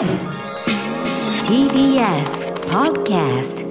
TBS Podcast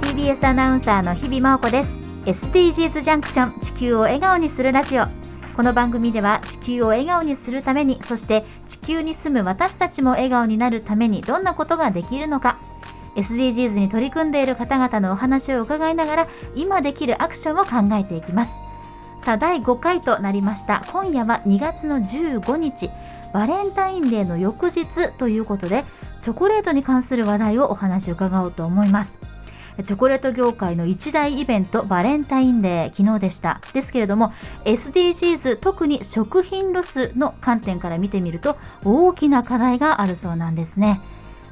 TBS アナウンサーの日々真央子です。SDGs ジャンクション地球を笑顔にするラジオ。この番組では地球を笑顔にするためにそして地球に住む私たちも笑顔になるためにどんなことができるのか SDGs に取り組んでいる方々のお話を伺いながら今できるアクションを考えていきます。さあ第5回となりました。今夜は2月の15日バレンタインデーの翌日ということでチョコレートに関する話題をお話を伺おうと思います。チョコレート業界の一大イベントバレンタインデー昨日でした。ですけれども SDGs 特に食品ロスの観点から見てみると大きな課題があるそうなんですね。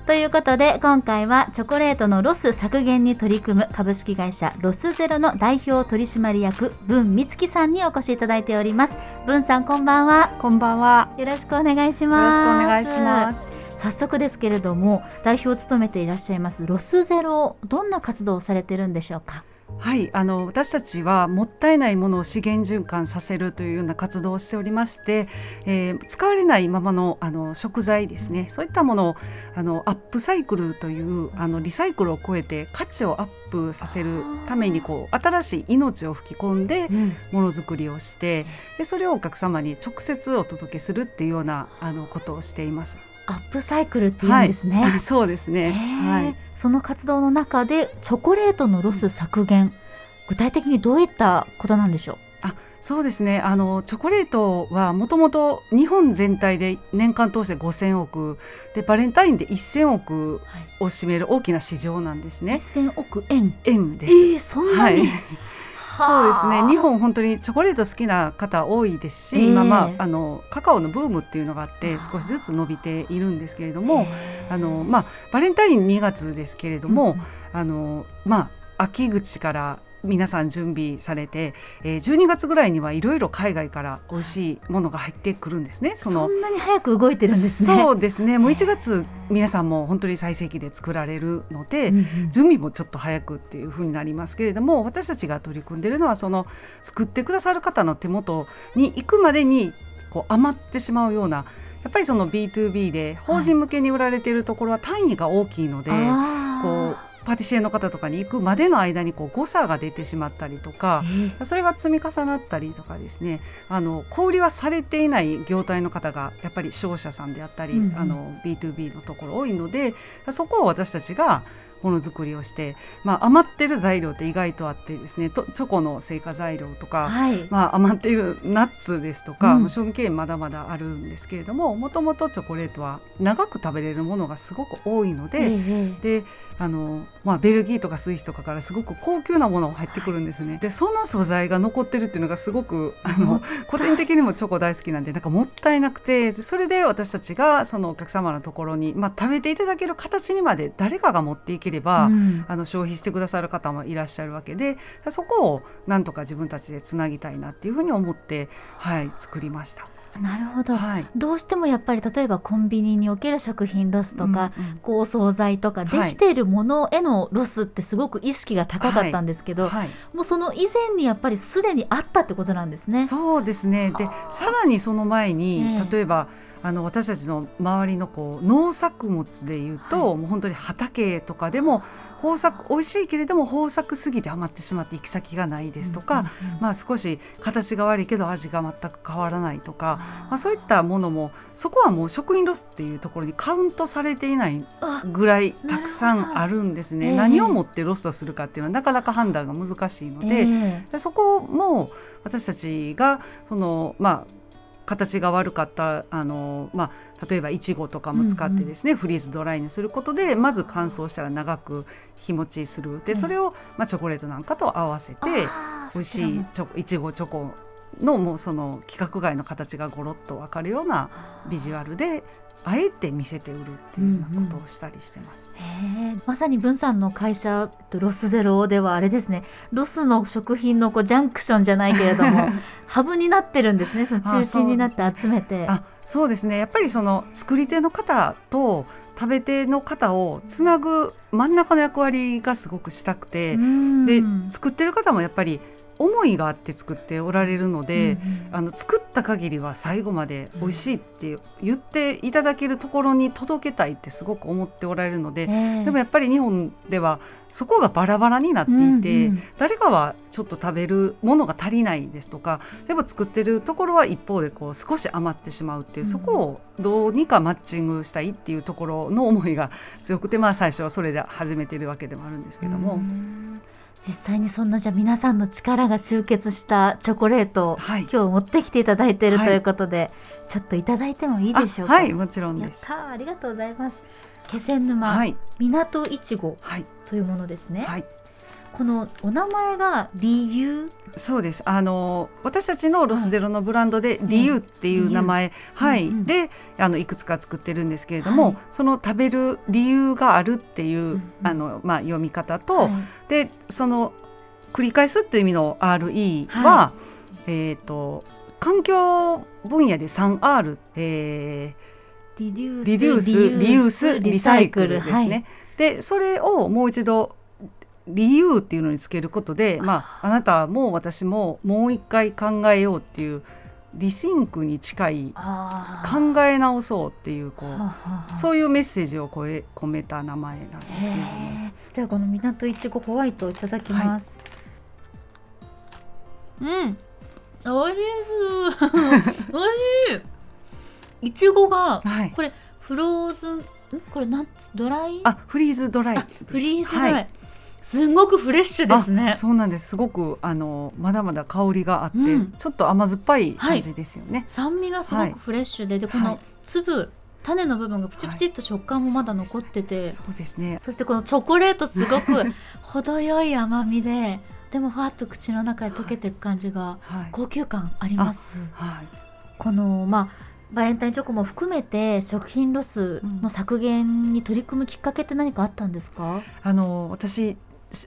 ということで今回はチョコレートのロス削減に取り組む株式会社ロスゼロの代表取締役文美月さんにお越しいただいております文さんこんばんはこんばんは。よろしくお願いしますよろしくお願いします。早速ですけれども代表を務めていらっしゃいますロスゼロどんな活動をされてるんでしょうか？はい、あの私たちはもったいないものを資源循環させるというような活動をしておりまして、えー使われないままのあの食材ですね、そういったものをあのアップサイクルというあのリサイクルを超えて価値をアップさせるためにこう新しい命を吹き込んでものづくりをして、でそれをお客様に直接お届けするっていうようなあのことをしています。アップサイクルっていうんですね、はい、そうですね。はい。その活動の中でチョコレートのロス削減具体的にどういったことなんでしょう？そうですね。あのチョコレートはもともと日本全体で年間通して5000億でバレンタインで1000億を占める大きな市場なんですね。1000億円。円です、えー、そんなはい。に、そうですね。日本本本当にチョコレート好きな方多いですし、ええ。今まああのカカオのブームっていうのがあっあてー少しずつ伸びているんですけれども、あのまあバレンタイン2月ですけれども、あのまあ秋口から皆さん準備されて、えー、12月ぐらいにはいろいろ海外から美味しいものが入ってくるんですね。そんなに早く動いてるんですねそうですね。もう1月皆さんも本当に最盛期で作られるので、うんうん準備もちょっと早くっていう風になりますけれども、私たちが取り組んでいるのはその作ってくださる方の手元に行くまでにこう余ってしまうような。やっぱりその B2B で法人向けに売られているところは単位が大きいので、あーこうパティシエの方とかに行くまでの間にこう誤差が出てしまったりとかえ、ーそれが積み重なったりとかですねあの小売りはされていない業態の方がやっぱり商社さんであったり、うんうん。あの B2B のところ多いのでそこを私たちがものづくりをして、まあ、余ってる材料って意外とあってですねとチョコの成果材料とか、はい、まあ、余っているナッツですとか、うん。賞味期限まだまだあるんですけれどももともとチョコレートは長く食べれるものがすごく多いので、ええであの、まあ、ベルギーとかスイスとかからすごく高級なものが入ってくるんですね。でその素材が残ってるっていうのがすごくあの個人的にもチョコ大好きなんでなんかもったいなくてでそれで私たちがそのお客様のところに、まあ、食べていただける形にまで誰かが持っていければ、うんあの消費してくださる方もいらっしゃるわけでそこをなんとか自分たちでつなぎたいなっていうふうに思って、はい、作りました。なるほど、はい、どうしてもやっぱり例えばコンビニにおける食品ロスとか、うんうんこう惣菜とかではい。きているものへのロスってすごく意識が高かったんですけど、はい、もうその以前にやっぱりすでにあったってことなんですね。そうですね。ではあ。さらにその前に、ええ。例えばあの私たちの周りのこう農作物でいうと、はい。もう本当に畑とかでも豊作美味しいけれども豊作すぎて余ってしまって行き先がないですとか、まあ、少し形が悪いけど味が全く変わらないとか、まあ、そういったものもそこはもう食品ロスっていうところにカウントされていないあぐらいたくさんあるんですね。ええ。何をもってロスとするかっていうのはなかなか判断が難しいので、ええでそこも私たちがそのまあ形が悪かったあの、まあ、例えばいちごとかも使ってですね、フリーズドライにすることでまず乾燥したら長く日持ちする。でうん。それを、まあ、チョコレートなんかと合わせて美味しいチョコいちごチョコのもうその規格外の形がごろっと分かるようなビジュアルであえて見せて売るっていうようなことをしたりしてます。へえまさに文さんの会社とロスゼロではあれですね。ロスの食品のこうジャンクションじゃないけれども ハブになってるんですね。その中心になって集めて。あそうですね。やっぱりその作り手の方と食べ手の方をつなぐ真ん中の役割がすごくしたくて、うん。で作ってる方もやっぱり思いがあって作っておられるので、うんうん。あの作った限りは最後まで美味しいって言っていただけるところに届けたいってすごく思っておられるので、ええ。でもやっぱり日本ではそこがバラバラになっていて、うんうん誰かはちょっと食べるものが足りないですとかでも作ってるところは一方でこう少し余ってしまうっていう、うん。そこをどうにかマッチングしたいっていうところの思いが強くてまあ最初はそれで始めてるわけでもあるんですけども。うん実際にそんなじゃあ皆さんの力が集結したチョコレートをはい。今日持ってきていただいているはいとい。うことで、ちょっといただいてもいいでしょうか？あはいもちろんです。ありがとうございます。気仙沼、はい。港いちごはい。というものですね、はいこのお名前が理由？そうです。あの私たちのロスゼロのブランドで「理由」っていう名前、はい。うんうん。であのいくつか作ってるんですけれども、はい。その食べる理由があるっていう、んうん。あのまあ、読み方と、はい。でその繰り返すっていう意味の RE は、はえっ、と環境分野で 3R、えリデュースーリデュースリユースリサイクルですね。はい。でそれをもう一度理由っていうのにつけることで、まあ、あなたも私ももう一回考えようっていうリシンクに近い考え直そうっていうこはあうそういうメッセージをこえ込めた名前なんですけれども。じゃあこの港いちごホワイトをいただきます、うん。美味しい。です美味しい。いちごがはい、これフローズンん？これなんつドライ？あフリーズドライ。あフリーズドライ、はいすんごくフレッシュですねあそうなんですすごくあのまだまだ香りがあって、うんちょっと甘酸っぱい感じですよね。酸味がすごくフレッシュで、でこのはい粒種の部分がプチプチっと食感もまだ残ってて、そうですね。そしてこのチョコレートすごく程よい甘みででもふわっと口の中で溶けていく感じがはい。高級感あります。はい。このまあバレンタインチョコも含めて食品ロスの削減に取り組むきっかけって何かあったんですか、あの私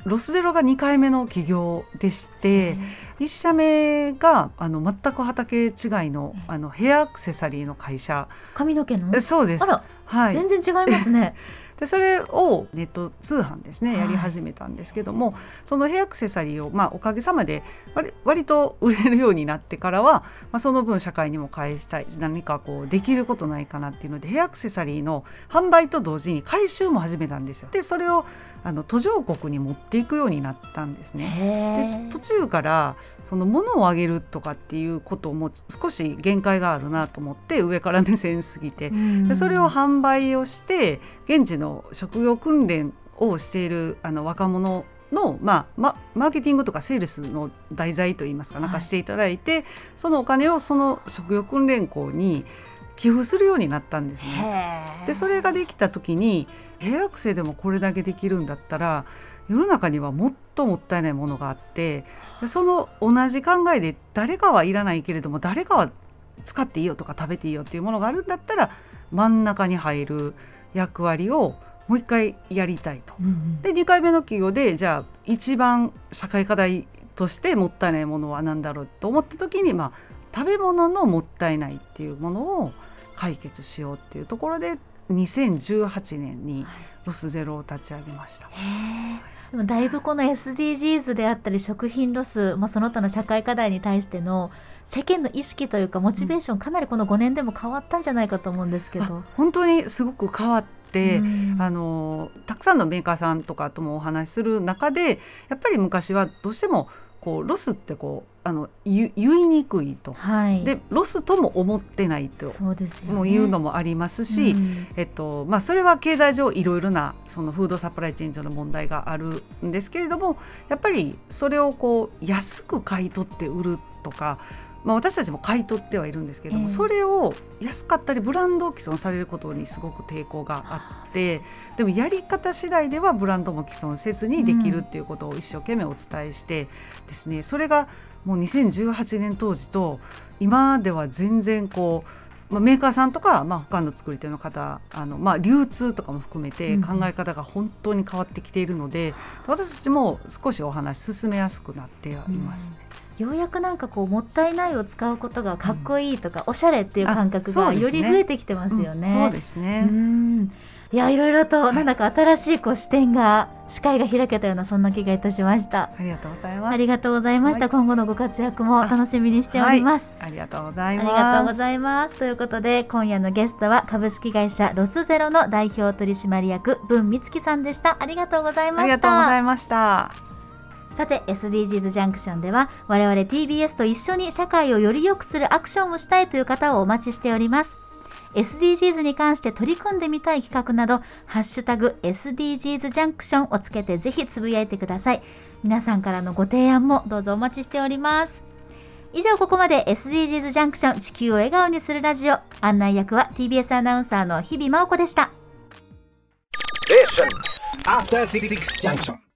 ロスゼロが2回目の起業でして1社目があの全く畑違いのあのヘアアクセサリーの会社髪の毛の？えそうですあ。ら、はい。全然違いますね。でそれをネット通販ですねはいやり始めたんですけども、そのヘアアクセサリーを、まあ、おかげさまで割割と売れるようになってからは、まあ、その分社会にも返したい何かこうできることないかなっていうのでヘアアクセサリーの販売と同時に回収も始めたんですよ。でそれをあの途上国に持っていくようになったんですね。へで途中からその物をあげるとかっていうことも少し限界があるなと思って上から目線すぎて。でそれを販売をして現地の職業訓練をしているあの若者の、まあ、ママーケティングとかセールスの題材といいますかなんかしていただいて、そのお金をその職業訓練校に寄付するようになったんですね。でそれができた時にヘアアクセでもこれだけできるんだったら世の中にはもっともったいないものがあってでその同じ考えで誰かはいらないけれども誰かは使っていいよとか食べていいよっていうものがあるんだったら真ん中に入る役割をもう一回やりたいと。うんうんで2回目の企業でじゃあ一番社会課題としてもったいないものは何だろうと思った時に、まあ、食べ物のもったいないっていうものを解決しようっていうところで2018年にロスゼロを立ち上げました。へーでもだいぶこの SDGs であったり食品ロス、まあ、その他の社会課題に対しての世間の意識というかモチベーションかなりこの5年でも変わったんじゃないかと思うんですけど。本当にすごく変わって、うんあのたくさんのメーカーさんとかともお話しする中でやっぱり昔はどうしてもこうロスってこうあの言言いにくいと。はい、でロスとも思ってないとそうですよね。もう言うのもありますし、うんえっとまあ、それは経済上いろいろなそのフードサプライチェーン上の問題があるんですけれどもやっぱりそれをこう安く買い取って売るとか、まあ、私たちも買い取ってはいるんですけれども、ええそれを安かったりブランドを既存されることにすごく抵抗があってでもやり方次第ではブランドも既存せずにできるっていうことを一生懸命お伝えしてですね、それがもう2018年当時と今では全然こうまあ、メーカーさんとか、まあ、他の作り手の方あの、まあ、流通とかも含めてうん。考え方が本当に変わってきているので、私たちも少しお話進めやすくなってはいますね。ようやくなんかこうもったいないを使うことがかっこいいとか、おしゃれっていう感覚がより増えてきてますよね。うん。そうですね、うんいやいろいろとなんだか新しいこう視点が視界が開けたようなそんな気がいたしました。ありがとうございます。ありがとうございました、はい。今後のご活躍も楽しみにしております、ありがとうございあます。りがとうございます。ということで今夜のゲストは株式会社ロスゼロの代表取締役文美月さんでした。ありがとうございまありしたがとうございました。さて SDGs ジャンクションでは我々 TBS と一緒に社会をより良くするアクションをしたいという方をお待ちしております SDGs に関して取り組んでみたい企画などハッシュタグ SDGs ジャンクションをつけてぜひつぶやいてください。皆さんからのご提案もどうぞお待ちしております。以上ここまで SDGs ジャンクション地球を笑顔にするラジオ。案内役は TBS アナウンサーの日々真央子でした。After Six Junction.